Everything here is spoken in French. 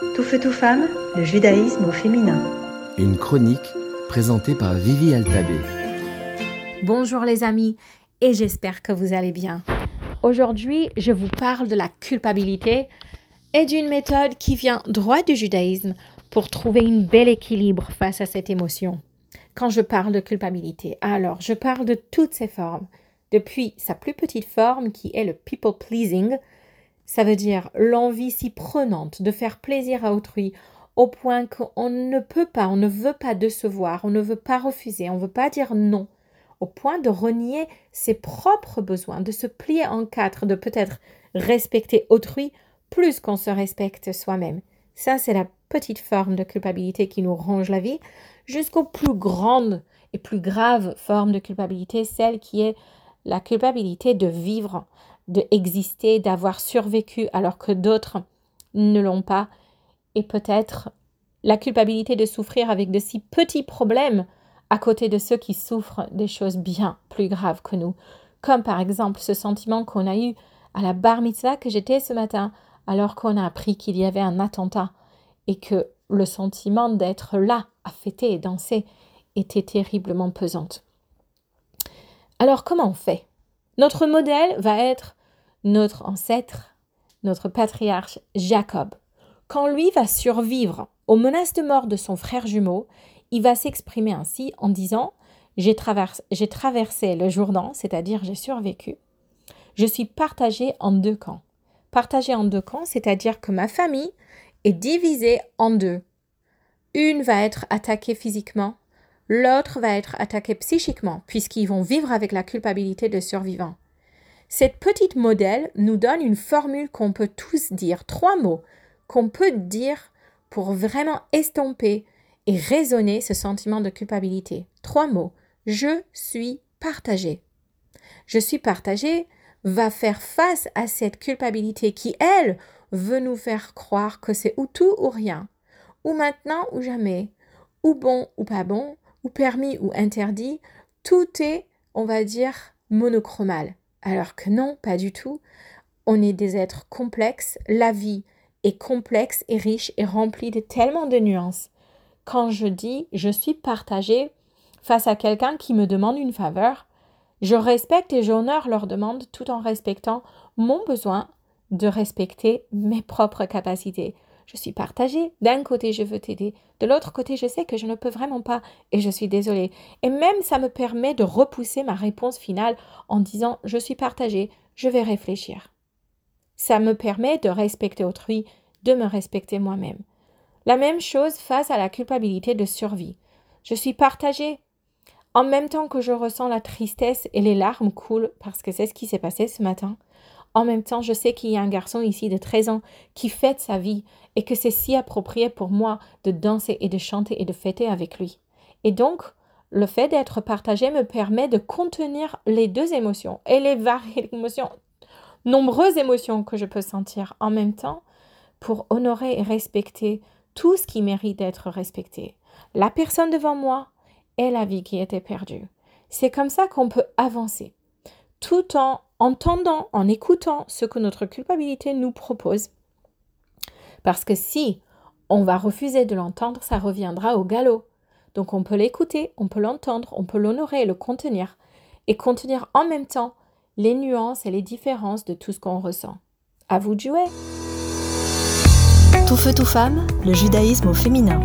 Tout feu, tout femme, le judaïsme au féminin. Une chronique présentée par Vivi Altabé. Bonjour les amis, et j'espère que vous allez bien. Aujourd'hui, je vous parle de la culpabilité et d'une méthode qui vient droit du judaïsme pour trouver un bel équilibre face à cette émotion. Quand je parle de culpabilité, alors je parle de toutes ses formes, depuis sa plus petite forme qui est le people pleasing, ça veut dire l'envie si prenante de faire plaisir à autrui au point qu'on ne peut pas, on ne veut pas décevoir, on ne veut pas refuser, on ne veut pas dire non, au point de renier ses propres besoins, de se plier en quatre, de peut-être respecter autrui plus qu'on se respecte soi-même. Ça, c'est la petite forme de culpabilité qui nous ronge la vie, jusqu'aux plus grandes et plus graves formes de culpabilité, celle qui est la culpabilité de vivre de exister, d'avoir survécu alors que d'autres ne l'ont pas, et peut-être la culpabilité de souffrir avec de si petits problèmes à côté de ceux qui souffrent des choses bien plus graves que nous, comme par exemple ce sentiment qu'on a eu à la bar mitzvah que j'étais ce matin, alors qu'on a appris qu'il y avait un attentat et que le sentiment d'être là à fêter et danser était terriblement pesante. Alors comment on fait? Notre modèle va être notre ancêtre, notre patriarche Jacob. Quand lui va survivre aux menaces de mort de son frère jumeau, il va s'exprimer ainsi en disant J'ai traversé le Jourdain, c'est-à-dire j'ai survécu. Je suis partagé en deux camps. Partagé en deux camps, c'est-à-dire que ma famille est divisée en deux. Une va être attaquée physiquement, l'autre va être attaquée psychiquement, puisqu'ils vont vivre avec la culpabilité de survivants. Cette petite modèle nous donne une formule qu'on peut tous dire, trois mots qu'on peut dire pour vraiment estomper et raisonner ce sentiment de culpabilité. Trois mots. Je suis partagé. Je suis partagé va faire face à cette culpabilité qui, elle, veut nous faire croire que c'est ou tout ou rien, ou maintenant ou jamais, ou bon ou pas bon, ou permis ou interdit, tout est, on va dire, monochromal. Alors que non, pas du tout. On est des êtres complexes. La vie est complexe et riche et remplie de tellement de nuances. Quand je dis je suis partagée face à quelqu'un qui me demande une faveur, je respecte et j'honore leur demande tout en respectant mon besoin de respecter mes propres capacités. Je suis partagée. D'un côté, je veux t'aider. De l'autre côté, je sais que je ne peux vraiment pas et je suis désolée. Et même ça me permet de repousser ma réponse finale en disant je suis partagée, je vais réfléchir. Ça me permet de respecter autrui, de me respecter moi-même. La même chose face à la culpabilité de survie. Je suis partagée. En même temps que je ressens la tristesse et les larmes coulent parce que c'est ce qui s'est passé ce matin, en même temps, je sais qu'il y a un garçon ici de 13 ans qui fête sa vie et que c'est si approprié pour moi de danser et de chanter et de fêter avec lui. Et donc, le fait d'être partagé me permet de contenir les deux émotions et les variées émotions, nombreuses émotions que je peux sentir en même temps pour honorer et respecter tout ce qui mérite d'être respecté. La personne devant moi et la vie qui était perdue. C'est comme ça qu'on peut avancer, tout en entendant, en écoutant ce que notre culpabilité nous propose. Parce que si on va refuser de l'entendre, ça reviendra au galop. Donc on peut l'écouter, on peut l'entendre, on peut l'honorer et le contenir, et contenir en même temps les nuances et les différences de tout ce qu'on ressent. À vous de jouer Tout feu, tout femme, le judaïsme au féminin.